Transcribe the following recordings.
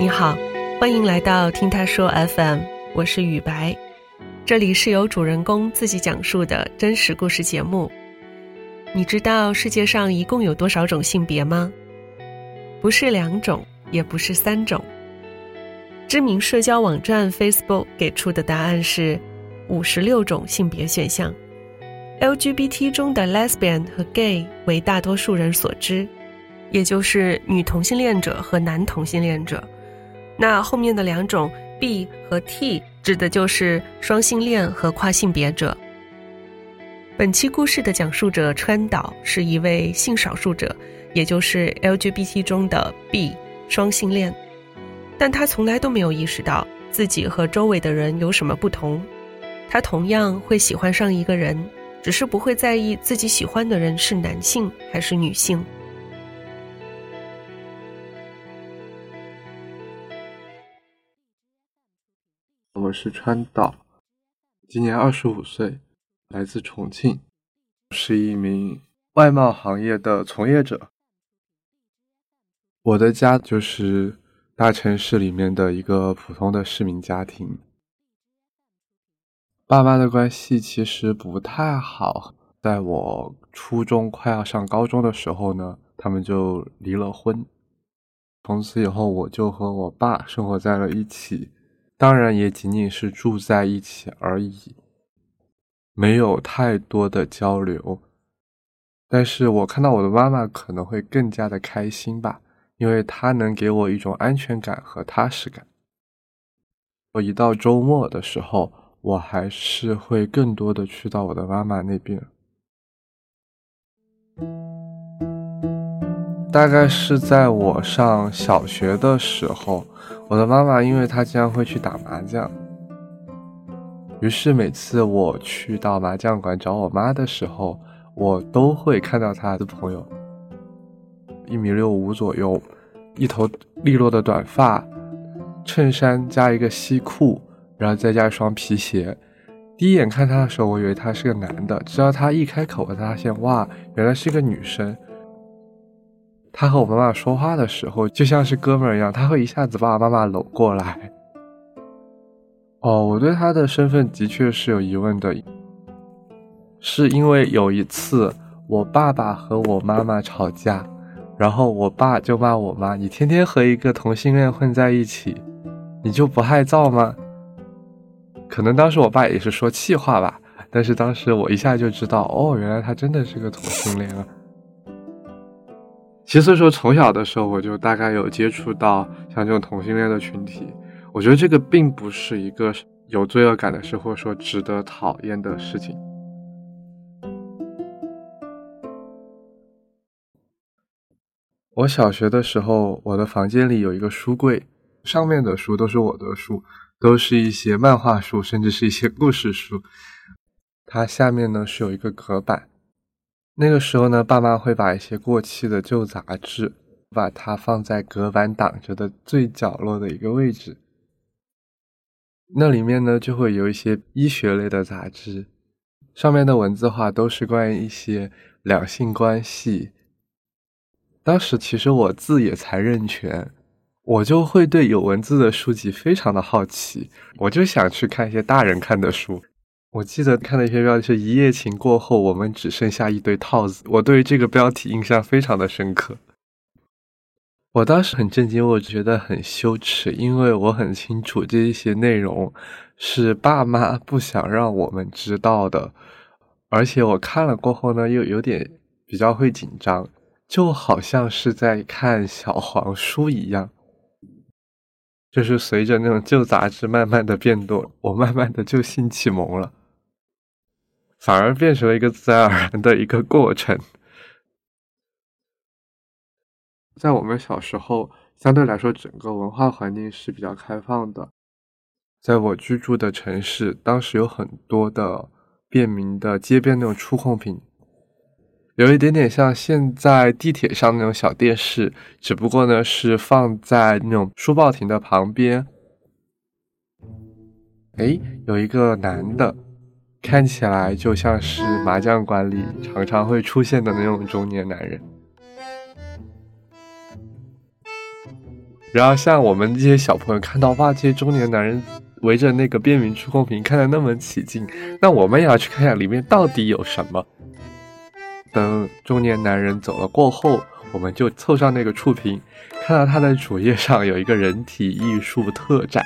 你好，欢迎来到听他说 FM，我是雨白，这里是由主人公自己讲述的真实故事节目。你知道世界上一共有多少种性别吗？不是两种，也不是三种。知名社交网站 Facebook 给出的答案是五十六种性别选项。LGBT 中的 Lesbian 和 Gay 为大多数人所知，也就是女同性恋者和男同性恋者。那后面的两种 B 和 T 指的就是双性恋和跨性别者。本期故事的讲述者川岛是一位性少数者，也就是 LGBT 中的 B 双性恋，但他从来都没有意识到自己和周围的人有什么不同。他同样会喜欢上一个人。只是不会在意自己喜欢的人是男性还是女性。我是川岛，今年二十五岁，来自重庆，是一名外贸行业的从业者。我的家就是大城市里面的一个普通的市民家庭。爸妈的关系其实不太好，在我初中快要上高中的时候呢，他们就离了婚。从此以后，我就和我爸生活在了一起，当然也仅仅是住在一起而已，没有太多的交流。但是我看到我的妈妈可能会更加的开心吧，因为她能给我一种安全感和踏实感。我一到周末的时候。我还是会更多的去到我的妈妈那边。大概是在我上小学的时候，我的妈妈因为她经常会去打麻将，于是每次我去到麻将馆找我妈的时候，我都会看到她的朋友，一米六五左右，一头利落的短发，衬衫加一个西裤。然后再加一双皮鞋，第一眼看他的时候，我以为他是个男的。直到他一开口，我才发现，哇，原来是个女生。他和我妈妈说话的时候，就像是哥们儿一样，他会一下子把我妈妈搂过来。哦，我对他的身份的确是有疑问的，是因为有一次我爸爸和我妈妈吵架，然后我爸就骂我妈：“你天天和一个同性恋混在一起，你就不害臊吗？”可能当时我爸也是说气话吧，但是当时我一下就知道，哦，原来他真的是个同性恋啊。其实说从小的时候我就大概有接触到像这种同性恋的群体，我觉得这个并不是一个有罪恶感的事，或者说值得讨厌的事情。我小学的时候，我的房间里有一个书柜，上面的书都是我的书。都是一些漫画书，甚至是一些故事书。它下面呢是有一个隔板。那个时候呢，爸妈会把一些过期的旧杂志，把它放在隔板挡着的最角落的一个位置。那里面呢就会有一些医学类的杂志，上面的文字话都是关于一些两性关系。当时其实我字也才认全。我就会对有文字的书籍非常的好奇，我就想去看一些大人看的书。我记得看的一篇标题是“一夜情过后，我们只剩下一堆套子”，我对这个标题印象非常的深刻。我当时很震惊，我觉得很羞耻，因为我很清楚这一些内容是爸妈不想让我们知道的，而且我看了过后呢，又有点比较会紧张，就好像是在看小黄书一样。就是随着那种旧杂志慢慢的变多，我慢慢的就性启蒙了，反而变成了一个自然而然的一个过程。在我们小时候，相对来说整个文化环境是比较开放的。在我居住的城市，当时有很多的便民的街边那种触控屏。有一点点像现在地铁上那种小电视，只不过呢是放在那种书报亭的旁边。哎，有一个男的，看起来就像是麻将馆里常常会出现的那种中年男人。然后像我们这些小朋友看到哇，这些中年男人围着那个便民触控屏看得那么起劲，那我们也要去看一下里面到底有什么。等中年男人走了过后，我们就凑上那个触屏，看到他的主页上有一个人体艺术特展，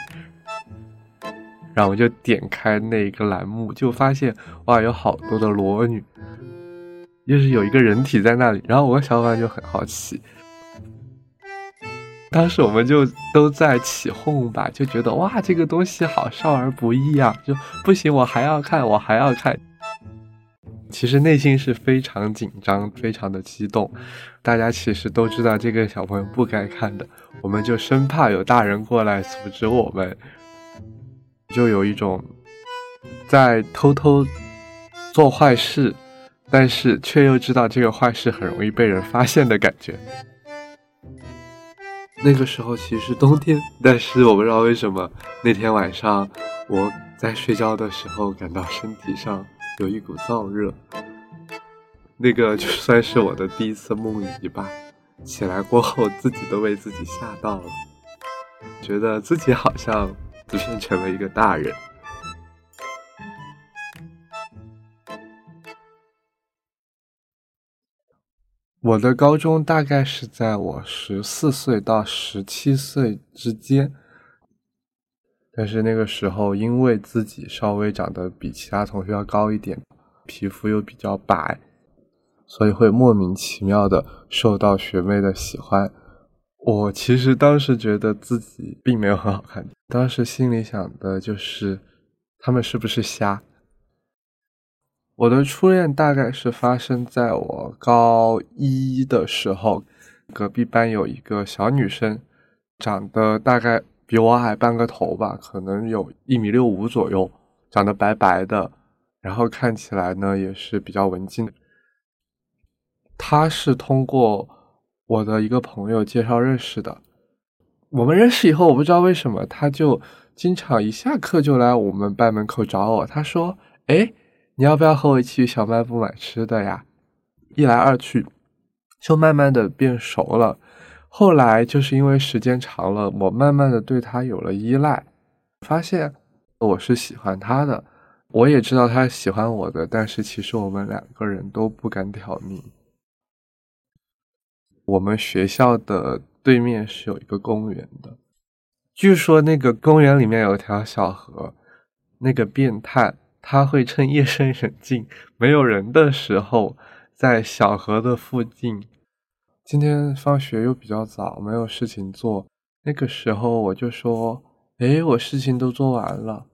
然后我就点开那一个栏目，就发现哇，有好多的裸女，就是有一个人体在那里，然后我和小伙伴就很好奇。当时我们就都在起哄吧，就觉得哇，这个东西好少儿不宜啊，就不行，我还要看，我还要看。其实内心是非常紧张，非常的激动。大家其实都知道这个小朋友不该看的，我们就生怕有大人过来阻止我们，就有一种在偷偷做坏事，但是却又知道这个坏事很容易被人发现的感觉。那个时候其实是冬天，但是我不知道为什么那天晚上我在睡觉的时候感到身体上有一股燥热，那个就算是我的第一次梦遗吧。起来过后自己都被自己吓到了，觉得自己好像就变成了一个大人。我的高中大概是在我十四岁到十七岁之间，但是那个时候因为自己稍微长得比其他同学要高一点，皮肤又比较白，所以会莫名其妙的受到学妹的喜欢。我其实当时觉得自己并没有很好看，当时心里想的就是他们是不是瞎。我的初恋大概是发生在我高一的时候，隔壁班有一个小女生，长得大概比我矮半个头吧，可能有一米六五左右，长得白白的，然后看起来呢也是比较文静。她是通过我的一个朋友介绍认识的，我们认识以后，我不知道为什么，他就经常一下课就来我们班门口找我，他说：“哎。”你要不要和我一起去小卖部买吃的呀？一来二去，就慢慢的变熟了。后来就是因为时间长了，我慢慢的对他有了依赖，发现我是喜欢他的，我也知道他喜欢我的，但是其实我们两个人都不敢挑明。我们学校的对面是有一个公园的，据说那个公园里面有条小河，那个变态。他会趁夜深人静、没有人的时候，在小河的附近。今天放学又比较早，没有事情做。那个时候我就说：“哎，我事情都做完了。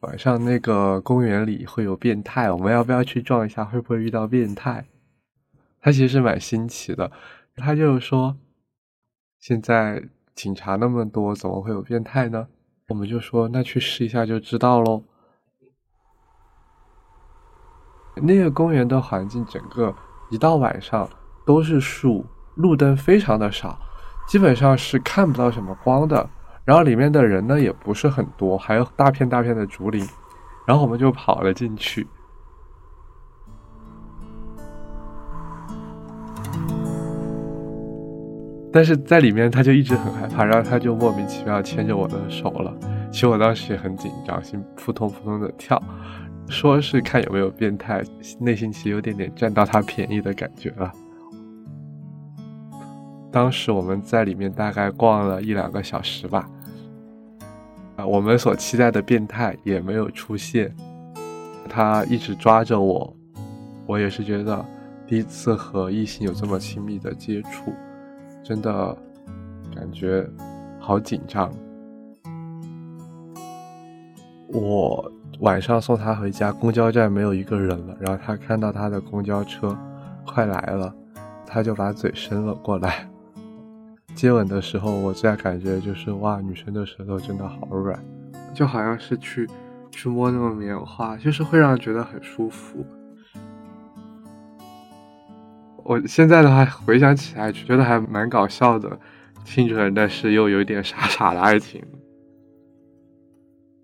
晚上那个公园里会有变态，我们要不要去撞一下？会不会遇到变态？”他其实蛮新奇的。他就说：“现在警察那么多，怎么会有变态呢？”我们就说：“那去试一下就知道喽。”那个公园的环境，整个一到晚上都是树，路灯非常的少，基本上是看不到什么光的。然后里面的人呢也不是很多，还有大片大片的竹林。然后我们就跑了进去，但是在里面他就一直很害怕，然后他就莫名其妙牵着我的手了。其实我当时也很紧张，心扑通扑通的跳。说是看有没有变态，内心其实有点点占到他便宜的感觉了。当时我们在里面大概逛了一两个小时吧，啊，我们所期待的变态也没有出现，他一直抓着我，我也是觉得第一次和异性有这么亲密的接触，真的感觉好紧张。我。晚上送他回家，公交站没有一个人了。然后他看到他的公交车快来了，他就把嘴伸了过来。接吻的时候，我最感觉就是哇，女生的舌头真的好软，就好像是去去摸那种棉花，就是会让人觉得很舒服。我现在的话回想起来，觉得还蛮搞笑的，清纯但是又有点傻傻的爱情。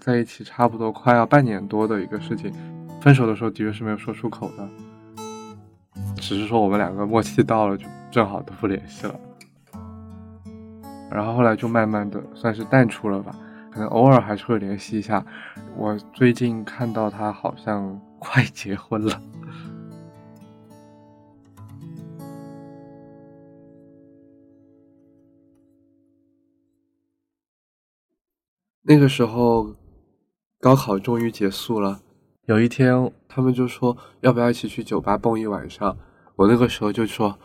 在一起差不多快要半年多的一个事情，分手的时候的确是没有说出口的，只是说我们两个默契到了，就正好都不联系了。然后后来就慢慢的算是淡出了吧，可能偶尔还是会联系一下。我最近看到他好像快结婚了。那个时候，高考终于结束了。有一天，他们就说要不要一起去酒吧蹦一晚上。我那个时候就说，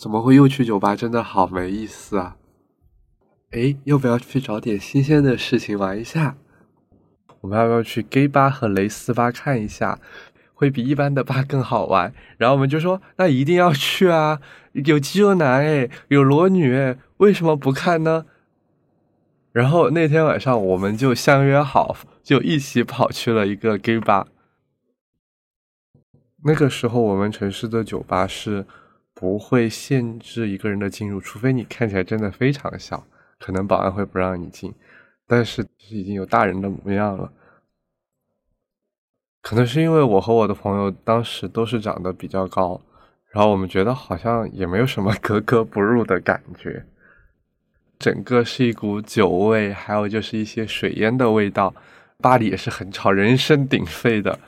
怎么会又去酒吧？真的好没意思啊！哎，要不要去找点新鲜的事情玩一下？我们要不要去 gay 吧和蕾丝吧看一下？会比一般的吧更好玩。然后我们就说，那一定要去啊！有肌肉男哎，有裸女哎，为什么不看呢？然后那天晚上，我们就相约好，就一起跑去了一个 gay 吧。那个时候，我们城市的酒吧是不会限制一个人的进入，除非你看起来真的非常小，可能保安会不让你进。但是已经有大人的模样了，可能是因为我和我的朋友当时都是长得比较高，然后我们觉得好像也没有什么格格不入的感觉。整个是一股酒味，还有就是一些水烟的味道。巴黎也是很吵，人声鼎沸的。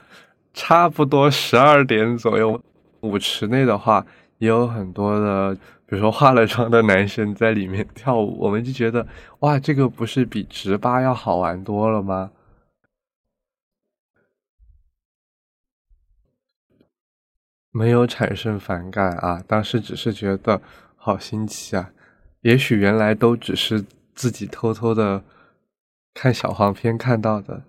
差不多十二点左右，舞池内的话也有很多的，比如说化了妆的男生在里面跳舞。我们就觉得，哇，这个不是比直吧要好玩多了吗？没有产生反感啊，当时只是觉得好新奇啊。也许原来都只是自己偷偷的看小黄片看到的，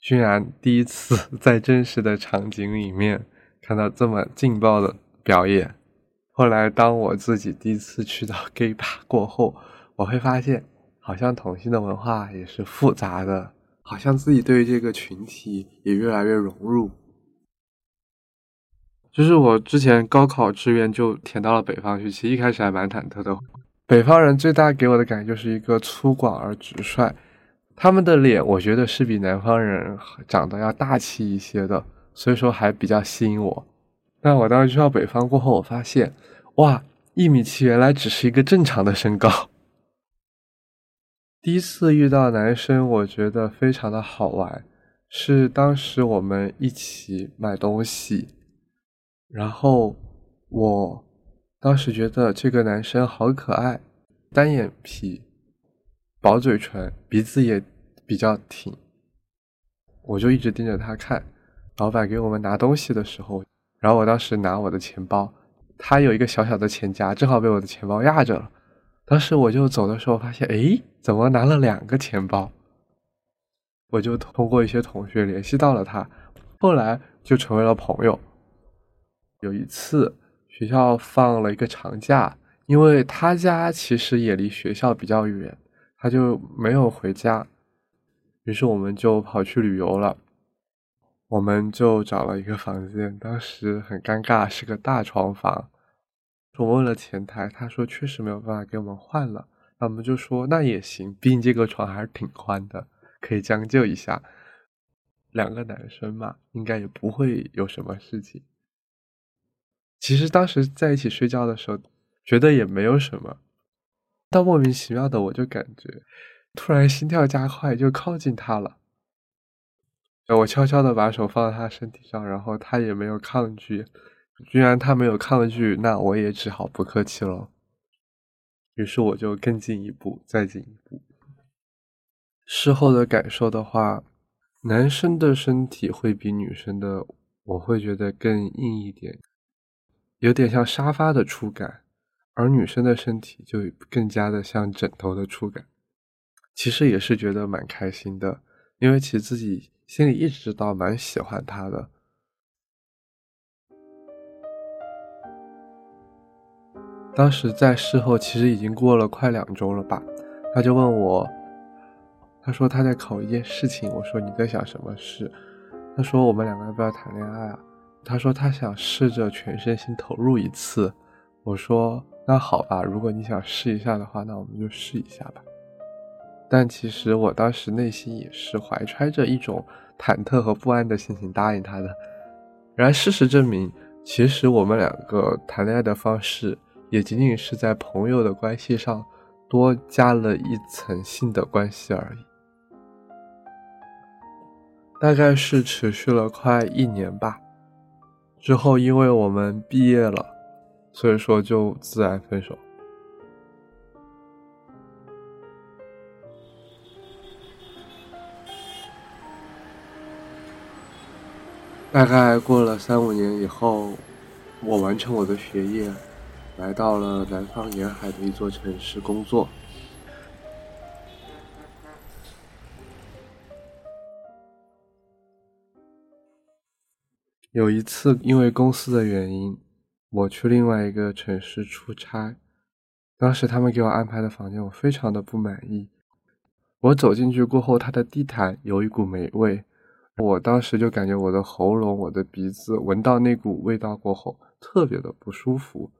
居然第一次 在真实的场景里面看到这么劲爆的表演。后来当我自己第一次去到 gay 吧过后，我会发现，好像同性的文化也是复杂的，好像自己对于这个群体也越来越融入。就是我之前高考志愿就填到了北方去，其实一开始还蛮忐忑的。北方人最大给我的感觉就是一个粗犷而直率，他们的脸我觉得是比南方人长得要大气一些的，所以说还比较吸引我。但我当时去到北方过后，我发现，哇，一米七原来只是一个正常的身高。第一次遇到男生，我觉得非常的好玩，是当时我们一起买东西，然后我。当时觉得这个男生好可爱，单眼皮，薄嘴唇，鼻子也比较挺，我就一直盯着他看。老板给我们拿东西的时候，然后我当时拿我的钱包，他有一个小小的钱夹，正好被我的钱包压着了。当时我就走的时候发现，哎，怎么拿了两个钱包？我就通过一些同学联系到了他，后来就成为了朋友。有一次。学校放了一个长假，因为他家其实也离学校比较远，他就没有回家。于是我们就跑去旅游了，我们就找了一个房间，当时很尴尬，是个大床房。我问了前台，他说确实没有办法给我们换了。那我们就说那也行，毕竟这个床还是挺宽的，可以将就一下。两个男生嘛，应该也不会有什么事情。其实当时在一起睡觉的时候，觉得也没有什么，但莫名其妙的我就感觉突然心跳加快，就靠近他了。我悄悄的把手放在他身体上，然后他也没有抗拒。居然他没有抗拒，那我也只好不客气了。于是我就更进一步，再进一步。事后的感受的话，男生的身体会比女生的，我会觉得更硬一点。有点像沙发的触感，而女生的身体就更加的像枕头的触感。其实也是觉得蛮开心的，因为其实自己心里一直知道蛮喜欢他的。当时在事后其实已经过了快两周了吧，他就问我，他说他在考一件事情，我说你在想什么事？他说我们两个要不要谈恋爱啊？他说他想试着全身心投入一次，我说那好吧，如果你想试一下的话，那我们就试一下吧。但其实我当时内心也是怀揣着一种忐忑和不安的心情答应他的。然而事实证明，其实我们两个谈恋爱的方式也仅仅是在朋友的关系上多加了一层性的关系而已。大概是持续了快一年吧。之后，因为我们毕业了，所以说就自然分手。大概过了三五年以后，我完成我的学业，来到了南方沿海的一座城市工作。有一次，因为公司的原因，我去另外一个城市出差。当时他们给我安排的房间，我非常的不满意。我走进去过后，它的地毯有一股霉味。我当时就感觉我的喉咙、我的鼻子闻到那股味道过后，特别的不舒服。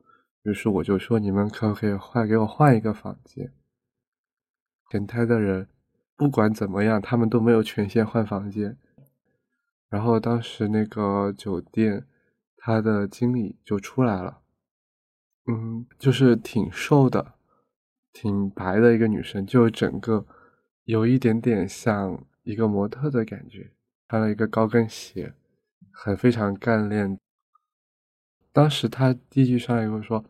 于是我就说：“你们可不可以换给我换一个房间？”前台的人不管怎么样，他们都没有权限换房间。然后当时那个酒店，他的经理就出来了，嗯，就是挺瘦的、挺白的一个女生，就整个有一点点像一个模特的感觉。穿了一个高跟鞋，很非常干练。当时他第一句上来跟我说：“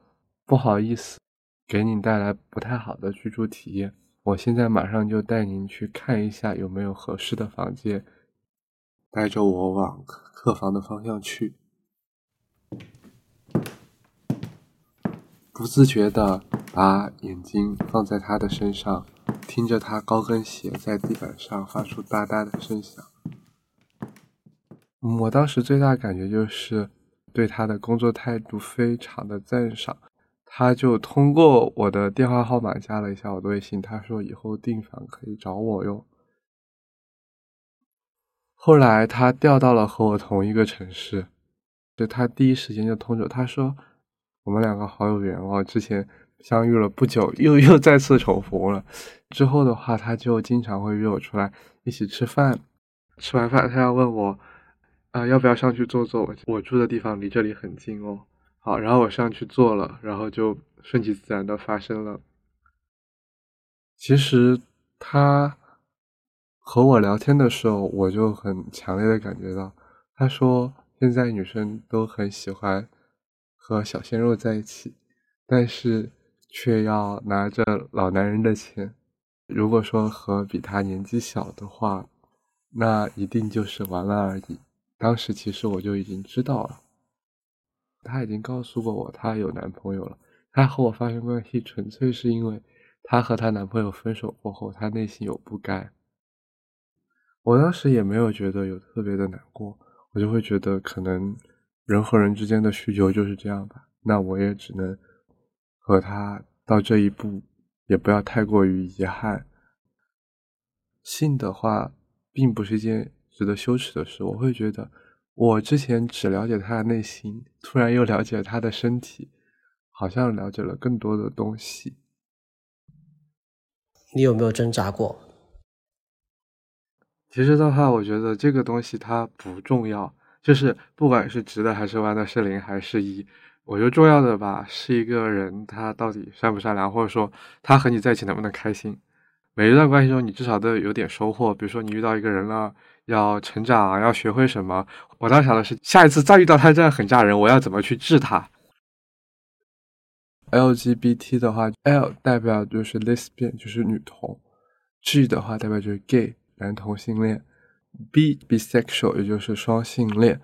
不好意思，给你带来不太好的居住体验。我现在马上就带您去看一下有没有合适的房间。”带着我往客房的方向去，不自觉的把眼睛放在他的身上，听着他高跟鞋在地板上发出哒哒的声响。我当时最大感觉就是对他的工作态度非常的赞赏，他就通过我的电话号码加了一下我的微信，他说以后订房可以找我哟。后来他调到了和我同一个城市，就他第一时间就通知我他说我们两个好有缘哦，之前相遇了不久，又 又再次重逢了。之后的话，他就经常会约我出来一起吃饭，吃完饭他要问我。啊，要不要上去坐坐？我我住的地方离这里很近哦。好，然后我上去坐了，然后就顺其自然的发生了。其实他和我聊天的时候，我就很强烈的感觉到，他说现在女生都很喜欢和小鲜肉在一起，但是却要拿着老男人的钱。如果说和比他年纪小的话，那一定就是玩玩而已。当时其实我就已经知道了，她已经告诉过我她有男朋友了。她和我发生关系纯粹是因为她和她男朋友分手过后，她内心有不甘。我当时也没有觉得有特别的难过，我就会觉得可能人和人之间的需求就是这样吧。那我也只能和他到这一步，也不要太过于遗憾。性的话，并不是一件。值得羞耻的事，我会觉得我之前只了解他的内心，突然又了解他的身体，好像了解了更多的东西。你有没有挣扎过？其实的话，我觉得这个东西它不重要，就是不管是直的还是弯的，是零还是一，我觉得重要的吧，是一个人他到底善不善良，或者说他和你在一起能不能开心。每一段关系中，你至少都有点收获，比如说你遇到一个人了。要成长，要学会什么？我当时想的是，下一次再遇到他这样很炸人，我要怎么去治他？LGBT 的话，L 代表就是 lesbian，就是女同；G 的话代表就是 gay，男同性恋；B bisexual，也就是双性恋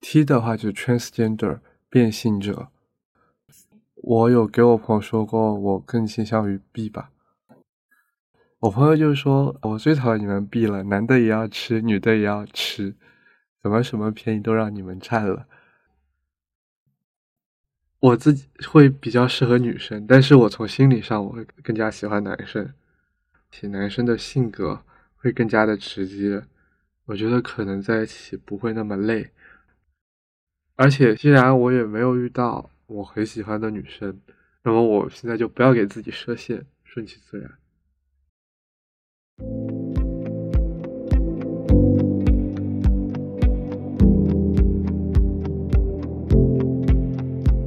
；T 的话就是 transgender，变性者。我有给我朋友说过，我更倾向于 B 吧。我朋友就说：“我最讨厌你们 B 了，男的也要吃，女的也要吃，怎么什么便宜都让你们占了？”我自己会比较适合女生，但是我从心理上我会更加喜欢男生，且男生的性格会更加的直接，我觉得可能在一起不会那么累。而且既然我也没有遇到我很喜欢的女生，那么我现在就不要给自己设限，顺其自然。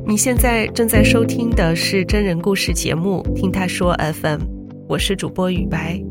你现在正在收听的是真人故事节目《听他说 FM》。我是主播雨白。